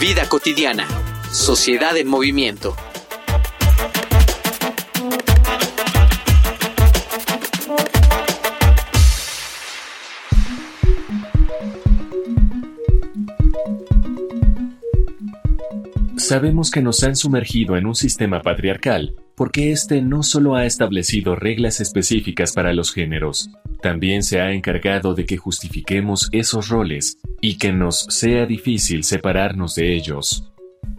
Vida cotidiana. Sociedad en movimiento. Sabemos que nos han sumergido en un sistema patriarcal, porque éste no solo ha establecido reglas específicas para los géneros, también se ha encargado de que justifiquemos esos roles y que nos sea difícil separarnos de ellos.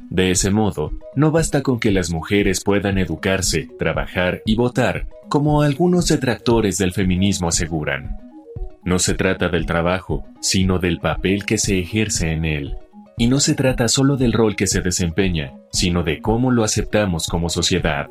De ese modo, no basta con que las mujeres puedan educarse, trabajar y votar, como algunos detractores del feminismo aseguran. No se trata del trabajo, sino del papel que se ejerce en él. Y no se trata solo del rol que se desempeña, sino de cómo lo aceptamos como sociedad.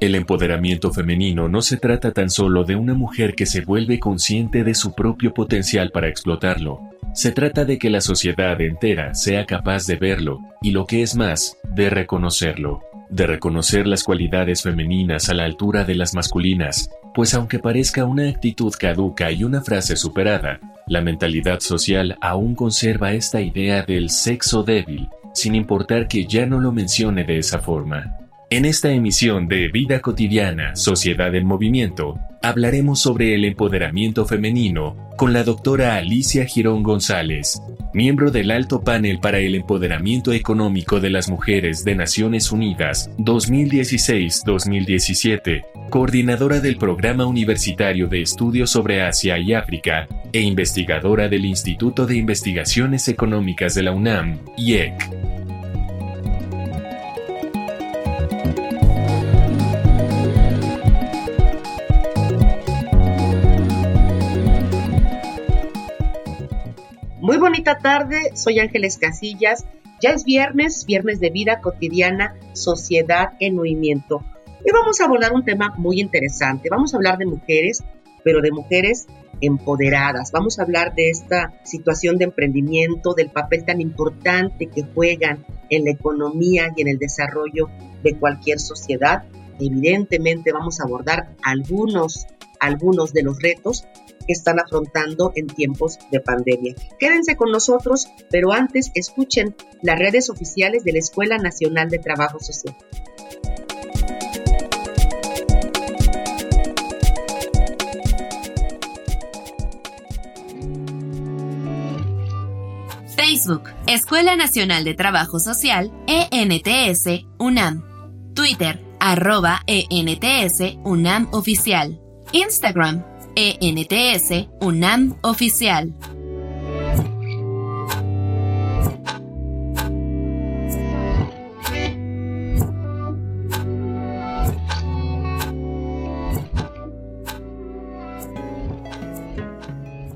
El empoderamiento femenino no se trata tan solo de una mujer que se vuelve consciente de su propio potencial para explotarlo. Se trata de que la sociedad entera sea capaz de verlo y lo que es más, de reconocerlo. De reconocer las cualidades femeninas a la altura de las masculinas, pues aunque parezca una actitud caduca y una frase superada, la mentalidad social aún conserva esta idea del sexo débil, sin importar que ya no lo mencione de esa forma. En esta emisión de Vida Cotidiana, Sociedad en Movimiento, hablaremos sobre el empoderamiento femenino con la doctora Alicia Girón González, miembro del Alto Panel para el Empoderamiento Económico de las Mujeres de Naciones Unidas 2016-2017, coordinadora del Programa Universitario de Estudios sobre Asia y África e investigadora del Instituto de Investigaciones Económicas de la UNAM, IEC. Muy bonita tarde, soy Ángeles Casillas. Ya es viernes, viernes de vida cotidiana, sociedad en movimiento. Hoy vamos a abordar un tema muy interesante. Vamos a hablar de mujeres, pero de mujeres empoderadas. Vamos a hablar de esta situación de emprendimiento, del papel tan importante que juegan en la economía y en el desarrollo de cualquier sociedad. Evidentemente vamos a abordar algunos, algunos de los retos están afrontando en tiempos de pandemia. Quédense con nosotros, pero antes escuchen las redes oficiales de la Escuela Nacional de Trabajo Social. Facebook, Escuela Nacional de Trabajo Social, ENTS, UNAM. Twitter, arroba ENTS, UNAM Oficial. Instagram, ENTS UNAM Oficial.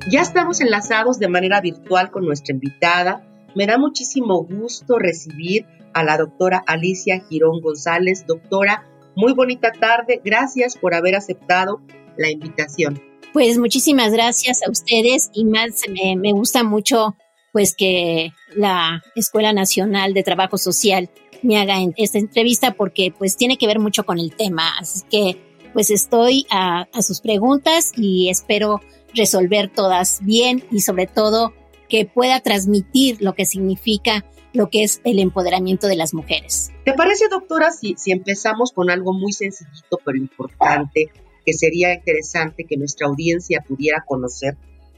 Ya estamos enlazados de manera virtual con nuestra invitada. Me da muchísimo gusto recibir a la doctora Alicia Girón González. Doctora, muy bonita tarde. Gracias por haber aceptado la invitación. Pues muchísimas gracias a ustedes y más me, gusta mucho pues que la Escuela Nacional de Trabajo Social me haga esta entrevista porque pues tiene que ver mucho con el tema. Así que pues estoy a, a sus preguntas y espero resolver todas bien y sobre todo que pueda transmitir lo que significa lo que es el empoderamiento de las mujeres. ¿Te parece, doctora, si, si empezamos con algo muy sencillito pero importante? Que sería interesante que nuestra audiencia pudiera conocer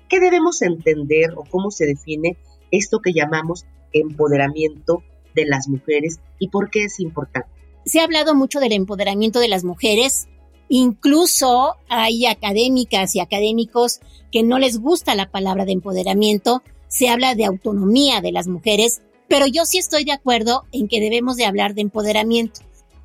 qué debemos entender o cómo se define esto que llamamos empoderamiento de las mujeres y por qué es importante. Se ha hablado mucho del empoderamiento de las mujeres, incluso hay académicas y académicos que no les gusta la palabra de empoderamiento, se habla de autonomía de las mujeres, pero yo sí estoy de acuerdo en que debemos de hablar de empoderamiento.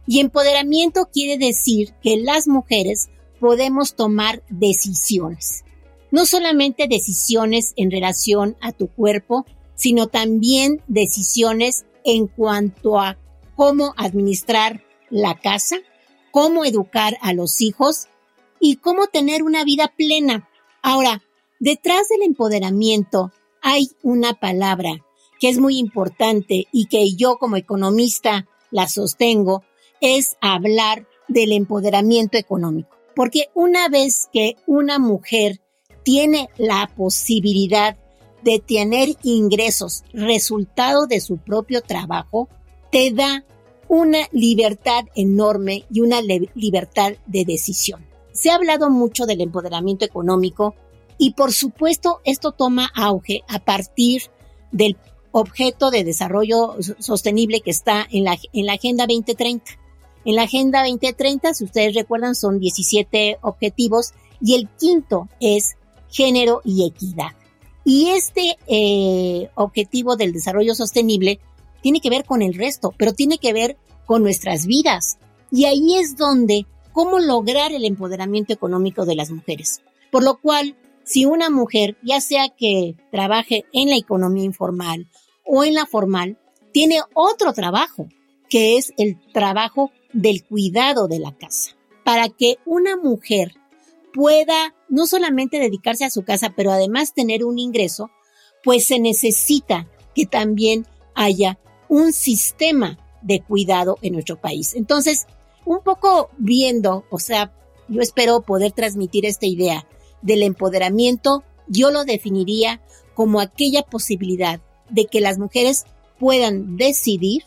Y empoderamiento quiere decir que las mujeres podemos tomar decisiones. No solamente decisiones en relación a tu cuerpo, sino también decisiones en cuanto a cómo administrar la casa, cómo educar a los hijos y cómo tener una vida plena. Ahora, detrás del empoderamiento hay una palabra que es muy importante y que yo como economista la sostengo, es hablar del empoderamiento económico. Porque una vez que una mujer tiene la posibilidad de tener ingresos resultado de su propio trabajo, te da una libertad enorme y una libertad de decisión. Se ha hablado mucho del empoderamiento económico y por supuesto esto toma auge a partir del objeto de desarrollo sostenible que está en la, en la Agenda 2030. En la Agenda 2030, si ustedes recuerdan, son 17 objetivos y el quinto es género y equidad. Y este eh, objetivo del desarrollo sostenible tiene que ver con el resto, pero tiene que ver con nuestras vidas. Y ahí es donde, cómo lograr el empoderamiento económico de las mujeres. Por lo cual, si una mujer, ya sea que trabaje en la economía informal o en la formal, tiene otro trabajo, que es el trabajo del cuidado de la casa. Para que una mujer pueda no solamente dedicarse a su casa, pero además tener un ingreso, pues se necesita que también haya un sistema de cuidado en nuestro país. Entonces, un poco viendo, o sea, yo espero poder transmitir esta idea del empoderamiento, yo lo definiría como aquella posibilidad de que las mujeres puedan decidir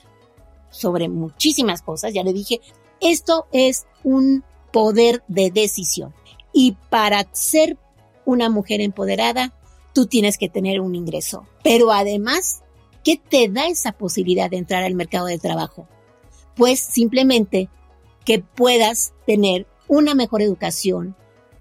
sobre muchísimas cosas, ya le dije, esto es un poder de decisión. Y para ser una mujer empoderada, tú tienes que tener un ingreso. Pero además, ¿qué te da esa posibilidad de entrar al mercado de trabajo? Pues simplemente que puedas tener una mejor educación,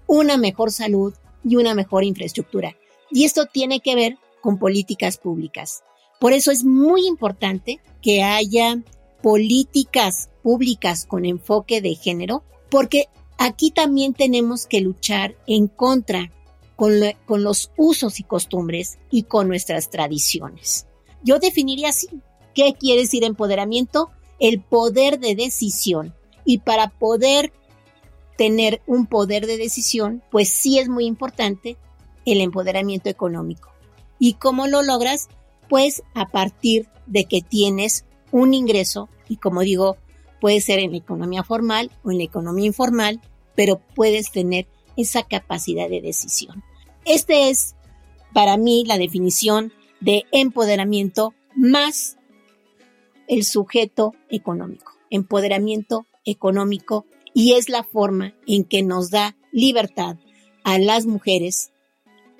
una mejor salud y una mejor infraestructura. Y esto tiene que ver con políticas públicas. Por eso es muy importante que haya políticas públicas con enfoque de género, porque aquí también tenemos que luchar en contra con, los usos y costumbres y con nuestras tradiciones. Yo definiría así. ¿Qué quiere decir empoderamiento? El poder de decisión. Y para poder tener un poder de decisión, pues sí es muy importante el empoderamiento económico. ¿Y cómo lo logras? Pues a partir de que tienes un ingreso, y como digo, puede ser en la economía formal o en la economía informal, pero puedes tener esa capacidad de decisión. Este es para mí la definición de empoderamiento más el sujeto económico, empoderamiento económico y es la forma en que nos da libertad a las mujeres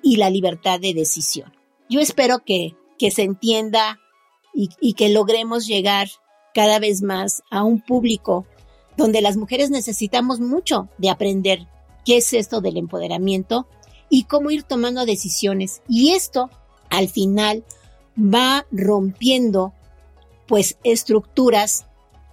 y la libertad de decisión. Yo espero que, que se entienda y, y que logremos llegar cada vez más a un público donde las mujeres necesitamos mucho de aprender qué es esto del empoderamiento y cómo ir tomando decisiones. Y esto, al final, va rompiendo, pues, estructuras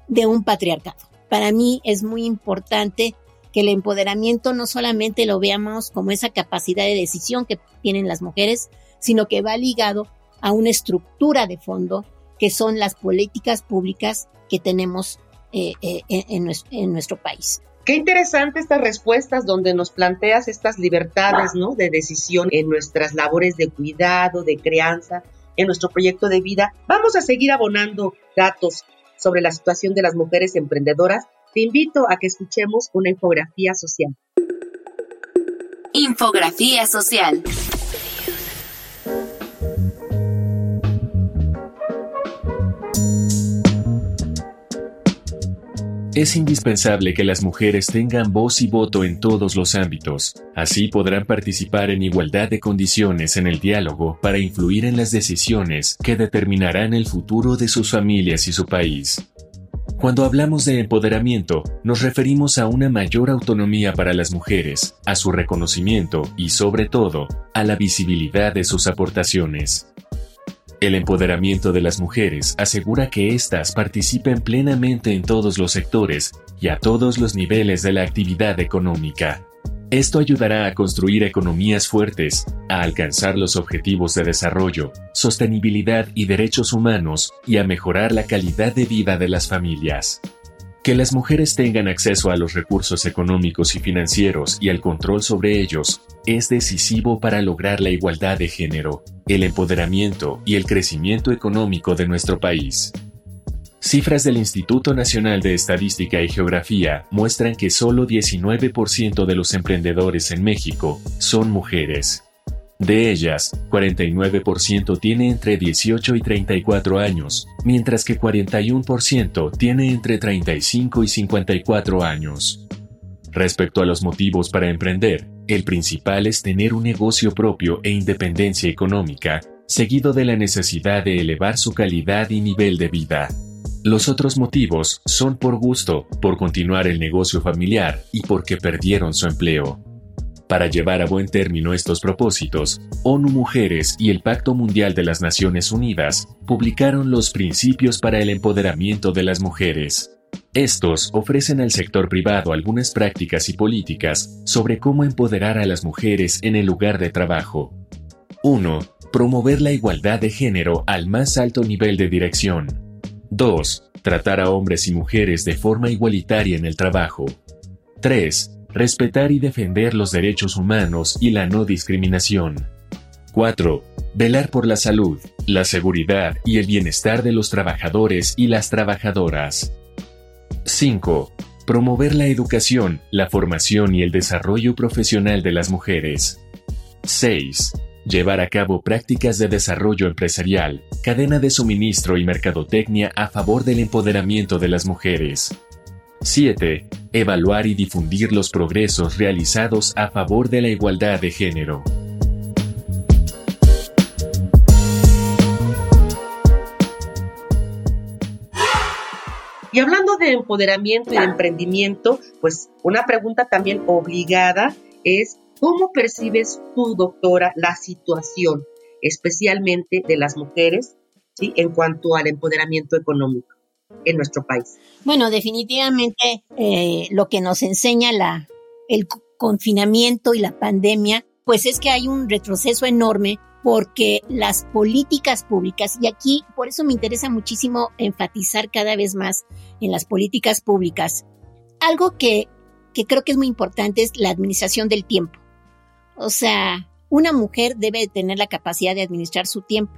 de un patriarcado. Para mí es muy importante que el empoderamiento no solamente lo veamos como esa capacidad de decisión que tienen las mujeres, sino que va ligado a una estructura de fondo que son las políticas públicas que tenemos eh, eh, en, nuestro, país. Qué interesante estas respuestas donde nos planteas estas libertades, ¿no? De decisión en nuestras labores de cuidado, de crianza, en nuestro proyecto de vida. Vamos a seguir abonando datos sobre la situación de las mujeres emprendedoras. Te invito a que escuchemos una infografía social. Infografía social. Es indispensable que las mujeres tengan voz y voto en todos los ámbitos, así podrán participar en igualdad de condiciones en el diálogo para influir en las decisiones que determinarán el futuro de sus familias y su país. Cuando hablamos de empoderamiento, nos referimos a una mayor autonomía para las mujeres, a su reconocimiento y, sobre todo, a la visibilidad de sus aportaciones. El empoderamiento de las mujeres asegura que éstas participen plenamente en todos los sectores y a todos los niveles de la actividad económica. Esto ayudará a construir economías fuertes, a alcanzar los objetivos de desarrollo, sostenibilidad y derechos humanos y a mejorar la calidad de vida de las familias. Que las mujeres tengan acceso a los recursos económicos y financieros y al control sobre ellos es decisivo para lograr la igualdad de género, el empoderamiento y el crecimiento económico de nuestro país. Cifras del Instituto Nacional de Estadística y Geografía muestran que solo 19% de los emprendedores en México son mujeres. De ellas, 49% tiene entre 18 y 34 años, mientras que 41% tiene entre 35 y 54 años. Respecto a los motivos para emprender, el principal es tener un negocio propio e independencia económica, seguido de la necesidad de elevar su calidad y nivel de vida. Los otros motivos son por gusto, por continuar el negocio familiar y porque perdieron su empleo. Para llevar a buen término estos propósitos, ONU Mujeres y el Pacto Mundial de las Naciones Unidas publicaron los Principios para el Empoderamiento de las Mujeres. Estos ofrecen al sector privado algunas prácticas y políticas sobre cómo empoderar a las mujeres en el lugar de trabajo. 1. Promover la igualdad de género al más alto nivel de dirección. 2. Tratar a hombres y mujeres de forma igualitaria en el trabajo. 3. Respetar y defender los derechos humanos y la no discriminación. 4. Velar por la salud, la seguridad y el bienestar de los trabajadores y las trabajadoras. 5. Promover la educación, la formación y el desarrollo profesional de las mujeres. 6 llevar a cabo prácticas de desarrollo empresarial, cadena de suministro y mercadotecnia a favor del empoderamiento de las mujeres. 7. Evaluar y difundir los progresos realizados a favor de la igualdad de género. Y hablando de empoderamiento y de emprendimiento, pues una pregunta también obligada es ¿Cómo percibes tú, doctora, la situación, especialmente de las mujeres, ¿sí? en cuanto al empoderamiento económico en nuestro país? Bueno, definitivamente eh, lo que nos enseña la, el confinamiento y la pandemia, pues es que hay un retroceso enorme porque las políticas públicas, y aquí por eso me interesa muchísimo enfatizar cada vez más en las políticas públicas, algo que, que creo que es muy importante es la administración del tiempo. O sea, una mujer debe tener la capacidad de administrar su tiempo.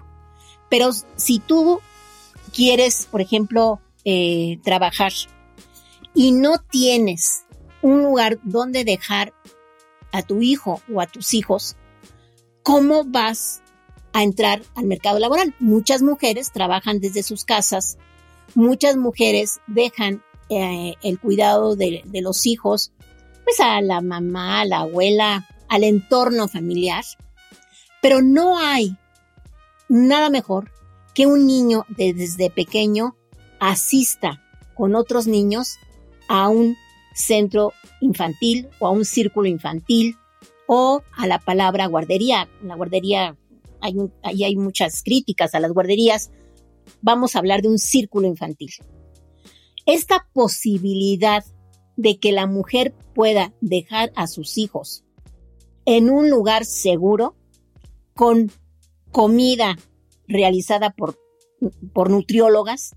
Pero si tú quieres, por ejemplo, eh, trabajar y no tienes un lugar donde dejar a tu hijo o a tus hijos, ¿cómo vas a entrar al mercado laboral? Muchas mujeres trabajan desde sus casas, muchas mujeres dejan eh, el cuidado de, de, los hijos, pues a la mamá, a la abuela al entorno familiar, pero no hay nada mejor que un niño desde pequeño asista con otros niños a un centro infantil o a un círculo infantil o a la palabra guardería. La guardería, hay ahí hay muchas críticas a las guarderías. Vamos a hablar de un círculo infantil. Esta posibilidad de que la mujer pueda dejar a sus hijos en un lugar seguro, con comida realizada por, por nutriólogas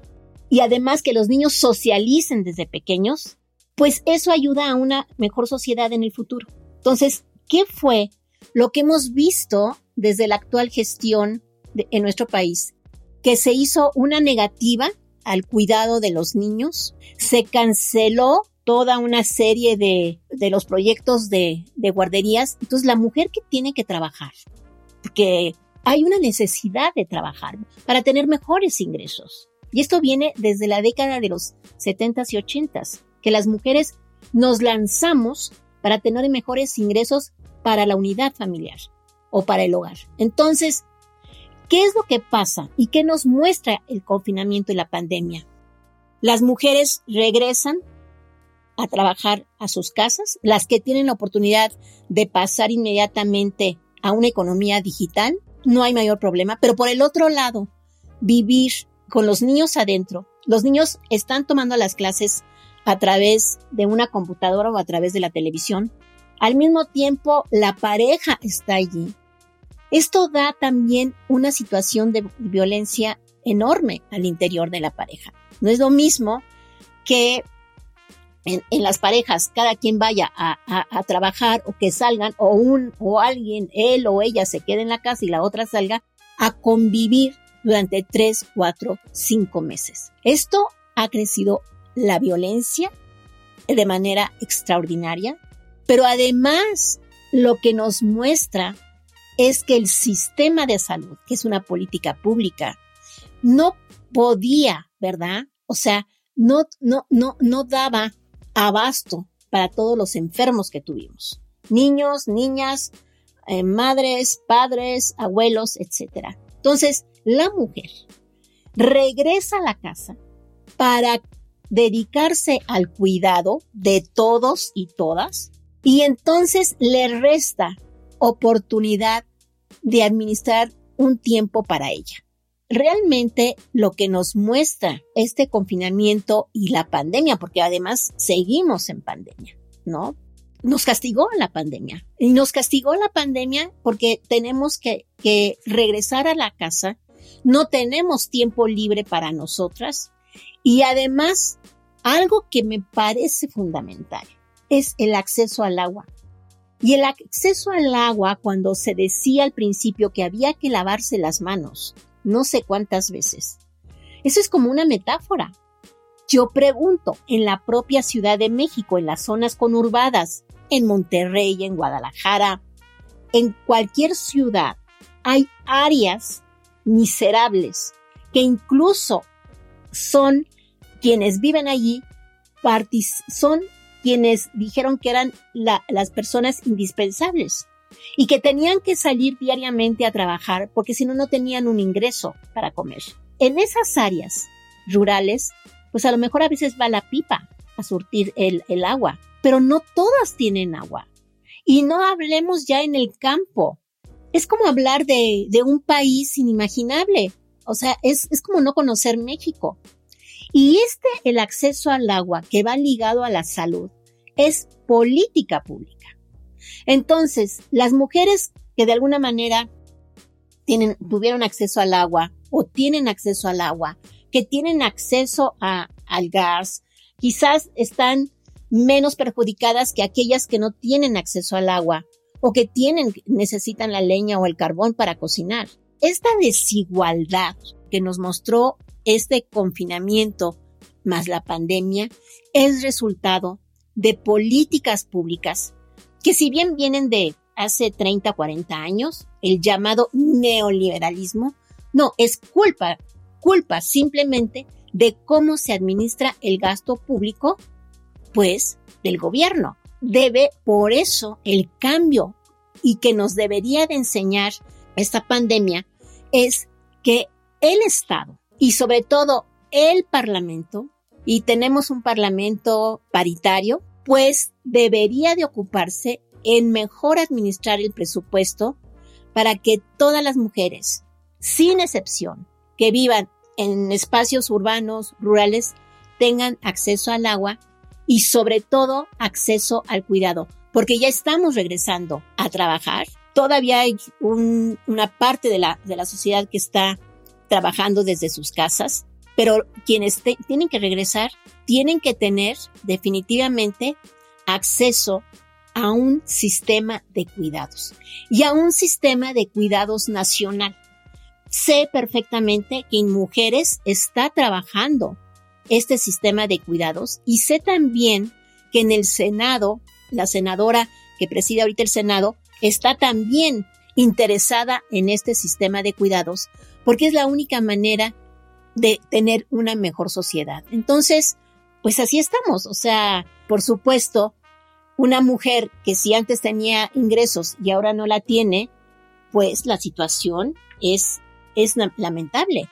y además que los niños socialicen desde pequeños, pues eso ayuda a una mejor sociedad en el futuro. Entonces, ¿qué fue lo que hemos visto desde la actual gestión en nuestro país? Que se hizo una negativa al cuidado de los niños, se canceló toda una serie de, de los proyectos de, de guarderías. Entonces, la mujer que tiene que trabajar, porque hay una necesidad de trabajar para tener mejores ingresos. Y esto viene desde la década de los 70s y 80s, que las mujeres nos lanzamos para tener mejores ingresos para la unidad familiar o para el hogar. Entonces, ¿qué es lo que pasa y qué nos muestra el confinamiento y la pandemia? Las mujeres regresan a trabajar a sus casas, las que tienen la oportunidad de pasar inmediatamente a una economía digital, no hay mayor problema, pero por el otro lado, vivir con los niños adentro, los niños están tomando las clases a través de una computadora o a través de la televisión, Al mismo tiempo, la pareja está allí. Esto da también una situación de violencia enorme al interior de la pareja. No es lo mismo que en, las parejas cada quien vaya a, a, trabajar o que salgan o un o alguien, él o ella se quede en la casa y la otra salga a convivir durante tres, cuatro, cinco meses. Esto ha crecido la violencia de manera extraordinaria, pero además lo que nos muestra es que el sistema de salud, que es una política pública, no podía, ¿verdad? O sea, no, no, no, no daba abasto para todos los enfermos que tuvimos. Niños, niñas, eh, madres, padres, abuelos, etc. Entonces, la mujer regresa a la casa para dedicarse al cuidado de todos y todas y entonces le resta oportunidad de administrar un tiempo para ella. Realmente lo que nos muestra este confinamiento y la pandemia, porque además seguimos en pandemia, ¿no? Nos castigó la pandemia. Y nos castigó la pandemia porque tenemos que, que regresar a la casa, no tenemos tiempo libre para nosotras y además algo que me parece fundamental es el acceso al agua. Y el acceso al agua, cuando se decía al principio que había que lavarse las manos, no sé cuántas veces, eso es como una metáfora. Yo pregunto, en la propia Ciudad de México, en las zonas conurbadas, en Monterrey, en Guadalajara, en cualquier ciudad, hay áreas miserables que incluso son quienes viven allí, son quienes dijeron que eran las personas indispensables y que tenían que salir diariamente a trabajar porque si no, no tenían un ingreso para comer. En esas áreas rurales, pues a lo mejor a veces va la pipa a surtir el, agua, pero no todas tienen agua. Y no hablemos ya en el campo. Es como hablar de, un país inimaginable. O sea, es, es como no conocer México. Y este, el acceso al agua que va ligado a la salud, es política pública. Entonces, las mujeres que de alguna manera tienen, tuvieron acceso al agua o tienen acceso al agua, que tienen acceso a, al gas, quizás están menos perjudicadas que aquellas que no tienen acceso al agua o que tienen, necesitan la leña o el carbón para cocinar. Esta desigualdad que nos mostró este confinamiento más la pandemia es resultado de políticas públicas que si bien vienen de hace 30, 40 años, el llamado neoliberalismo, no, es culpa, culpa simplemente de cómo se administra el gasto público, pues del gobierno. Debe por eso el cambio y que nos debería de enseñar esta pandemia es que el Estado y sobre todo el Parlamento y tenemos un parlamento paritario, pues debería de ocuparse en mejor administrar el presupuesto para que todas las mujeres, sin excepción, que vivan en espacios urbanos, rurales, tengan acceso al agua y sobre todo acceso al cuidado, porque ya estamos regresando a trabajar. Todavía hay una parte de la, de la sociedad que está trabajando desde sus casas, pero quienes tienen que regresar tienen que tener definitivamente acceso a un sistema de cuidados y a un sistema de cuidados nacional. Sé perfectamente que en mujeres está trabajando este sistema de cuidados y sé también que en el Senado, la senadora que preside ahorita el Senado, está también interesada en este sistema de cuidados porque es la única manera de tener una mejor sociedad. Entonces, pues así estamos. O sea, por supuesto, una mujer que si antes tenía ingresos y ahora no la tiene, pues la situación es, es lamentable.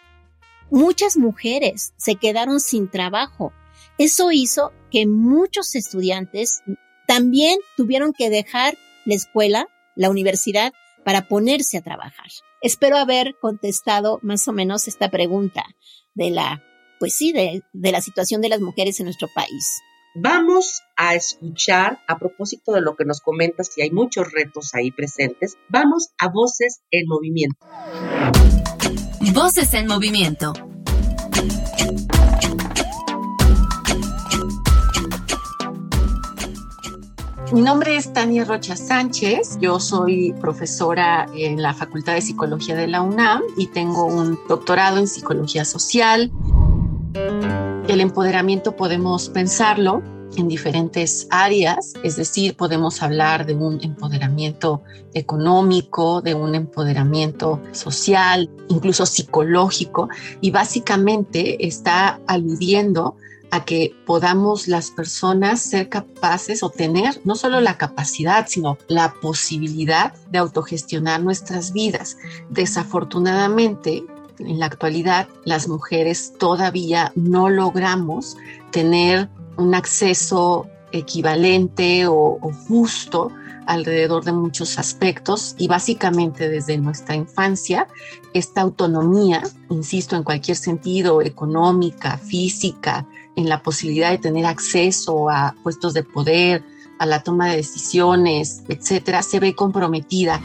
Muchas mujeres se quedaron sin trabajo. Eso hizo que muchos estudiantes también tuvieron que dejar la escuela, la universidad, para ponerse a trabajar. Espero haber contestado más o menos esta pregunta de la, pues sí, de, de la situación de las mujeres en nuestro país. Vamos a escuchar, a propósito de lo que nos comentas, y hay muchos retos ahí presentes, vamos a Voces en Movimiento. Voces en Movimiento. Mi nombre es Tania Rocha Sánchez, yo soy profesora en la Facultad de Psicología de la UNAM y tengo un doctorado en Psicología Social. El empoderamiento podemos pensarlo en diferentes áreas, es decir, podemos hablar de un empoderamiento económico, de un empoderamiento social, incluso psicológico, y básicamente está aludiendo a que podamos las personas ser capaces o tener no solo la capacidad, sino la posibilidad de autogestionar nuestras vidas. Desafortunadamente, en la actualidad, las mujeres todavía no logramos tener un acceso equivalente o, justo alrededor de muchos aspectos y básicamente desde nuestra infancia esta autonomía, insisto, en cualquier sentido, económica, física, en la posibilidad de tener acceso a puestos de poder, a la toma de decisiones, etcétera, se ve comprometida.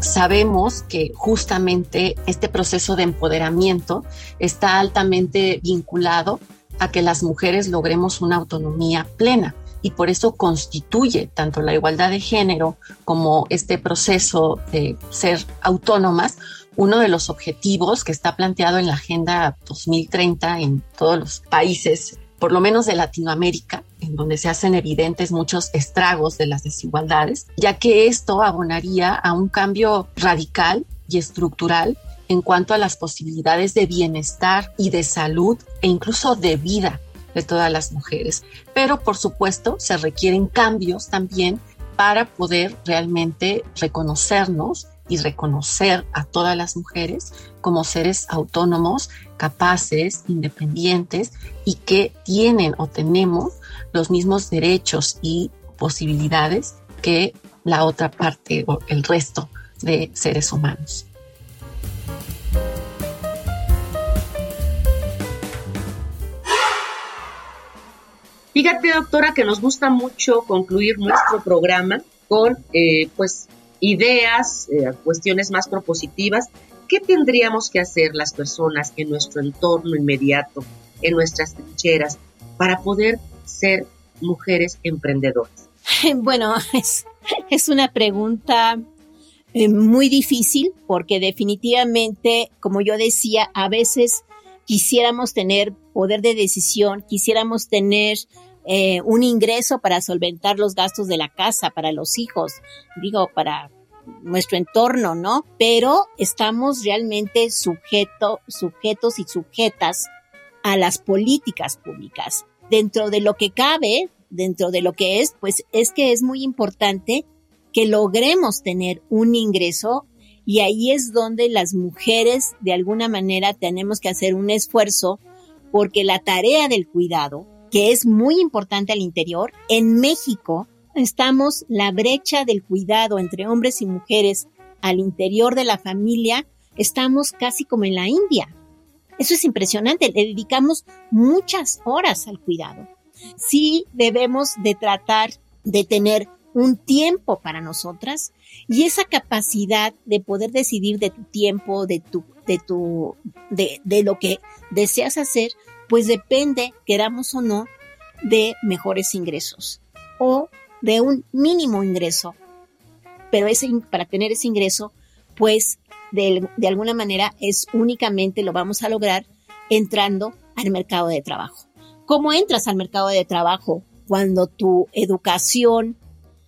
Sabemos que justamente este proceso de empoderamiento está altamente vinculado a que las mujeres logremos una autonomía plena y por eso constituye tanto la igualdad de género como este proceso de ser autónomas uno de los objetivos que está planteado en la Agenda 2030 en todos los países, por lo menos de Latinoamérica, en donde se hacen evidentes muchos estragos de las desigualdades, ya que esto abonaría a un cambio radical y estructural en cuanto a las posibilidades de bienestar y de salud e incluso de vida de todas las mujeres. Pero por supuesto se requieren cambios también para poder realmente reconocernos y reconocer a todas las mujeres como seres autónomos, capaces, independientes y que tienen o tenemos los mismos derechos y posibilidades que la otra parte o el resto de seres humanos. Fíjate, doctora, que nos gusta mucho concluir nuestro programa con eh, pues ideas, eh, cuestiones más propositivas. ¿Qué tendríamos que hacer las personas en nuestro entorno inmediato, en nuestras trincheras, para poder ser mujeres emprendedoras? Bueno, es, es una pregunta eh, muy difícil porque definitivamente, como yo decía, a veces quisiéramos tener poder de decisión, quisiéramos tener eh, un ingreso para solventar los gastos de la casa, para los hijos, digo, para nuestro entorno, ¿no? Pero estamos realmente sujeto, sujetos y sujetas a las políticas públicas. Dentro de lo que cabe, dentro de lo que es, pues es que es muy importante que logremos tener un ingreso y ahí es donde las mujeres de alguna manera tenemos que hacer un esfuerzo porque la tarea del cuidado que es muy importante al interior. En México estamos la brecha del cuidado entre hombres y mujeres al interior de la familia, estamos casi como en la India. Eso es impresionante, le dedicamos muchas horas al cuidado. Sí debemos de tratar de tener un tiempo para nosotras y esa capacidad de poder decidir de tu tiempo, de tu, de tu, de, de lo que deseas hacer, pues depende, queramos o no, de mejores ingresos o de un mínimo ingreso. Pero para tener ese ingreso, pues de, de alguna manera es únicamente lo vamos a lograr entrando al mercado de trabajo. ¿Cómo entras al mercado de trabajo? Cuando tu educación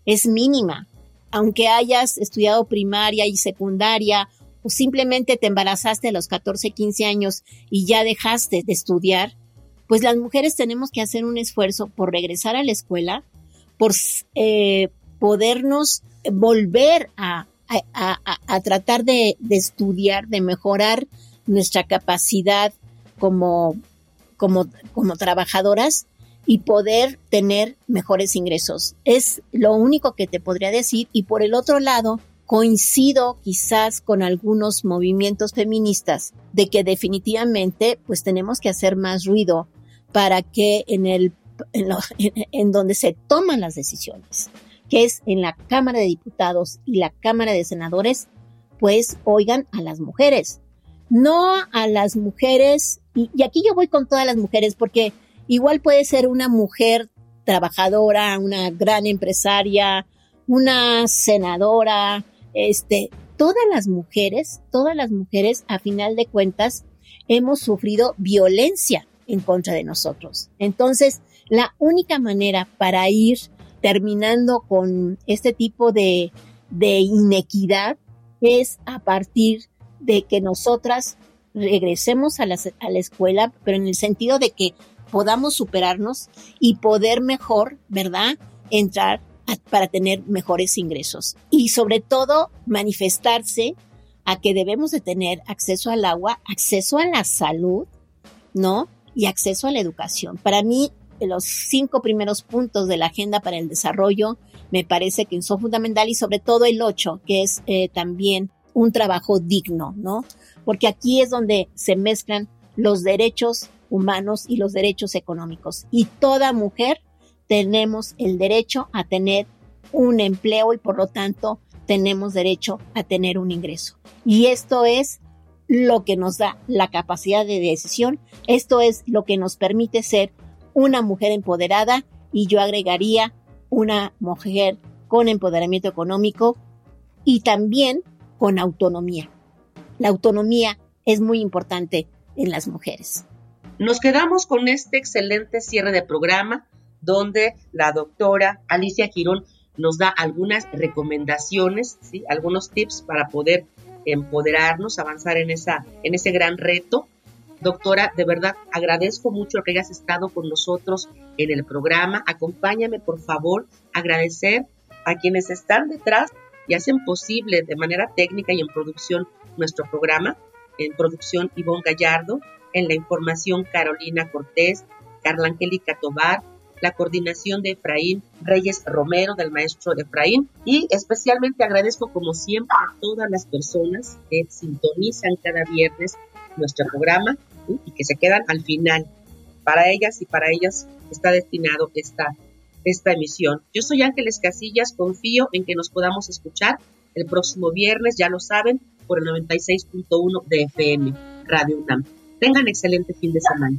es mínima, aunque hayas estudiado primaria y secundaria o simplemente te embarazaste a los 14, 15 años y ya dejaste de estudiar, pues las mujeres tenemos que hacer un esfuerzo por regresar a la escuela, por eh, podernos volver a, tratar de, estudiar, de mejorar nuestra capacidad como, como trabajadoras y poder tener mejores ingresos. Es lo único que te podría decir. Y por el otro lado, coincido quizás con algunos movimientos feministas de que definitivamente pues tenemos que hacer más ruido para que en el en, donde se toman las decisiones, que es en la Cámara de Diputados y la Cámara de Senadores, pues oigan a las mujeres, no a las mujeres, y, y aquí yo voy con todas las mujeres porque igual puede ser una mujer trabajadora, una gran empresaria, una senadora, este, todas las mujeres, todas las mujeres, a final de cuentas, hemos sufrido violencia en contra de nosotros. Entonces, la única manera para ir terminando con este tipo de, inequidad es a partir de que nosotras regresemos a la, a la escuela, pero en el sentido de que podamos superarnos y poder mejor, ¿verdad? Entrar para tener mejores ingresos. Y sobre todo manifestarse a que debemos de tener acceso al agua, acceso a la salud, ¿no? Y acceso a la educación. Para mí, los cinco primeros puntos de la Agenda para el Desarrollo me parece que son fundamentales y sobre todo el ocho, que es eh, también un trabajo digno, ¿no? Porque aquí es donde se mezclan los derechos humanos y los derechos económicos. Y toda mujer tenemos el derecho a tener un empleo y por lo tanto tenemos derecho a tener un ingreso. Y esto es lo que nos da la capacidad de decisión, esto es lo que nos permite ser una mujer empoderada y yo agregaría una mujer con empoderamiento económico y también con autonomía. La autonomía es muy importante en las mujeres. Nos quedamos con este excelente cierre de programa donde la doctora Alicia Girón nos da algunas recomendaciones, ¿sí? algunos tips para poder empoderarnos, avanzar en, esa, en ese gran reto. Doctora, de verdad agradezco mucho que hayas estado con nosotros en el programa. Acompáñame, por favor, agradecer a quienes están detrás y hacen posible de manera técnica y en producción nuestro programa. En producción, Ivonne Gallardo, en la información Carolina Cortés, Carla Angélica Tobar, la coordinación de Efraín Reyes Romero, del maestro Efraín, y especialmente agradezco como siempre a todas las personas que sintonizan cada viernes nuestro programa y que se quedan al final. Para ellas y para ellas está destinado esta, esta emisión. Yo soy Ángeles Casillas, confío en que nos podamos escuchar el próximo viernes, ya lo saben, por el 96.1 de FM, Radio UNAM. Tengan excelente fin de semana.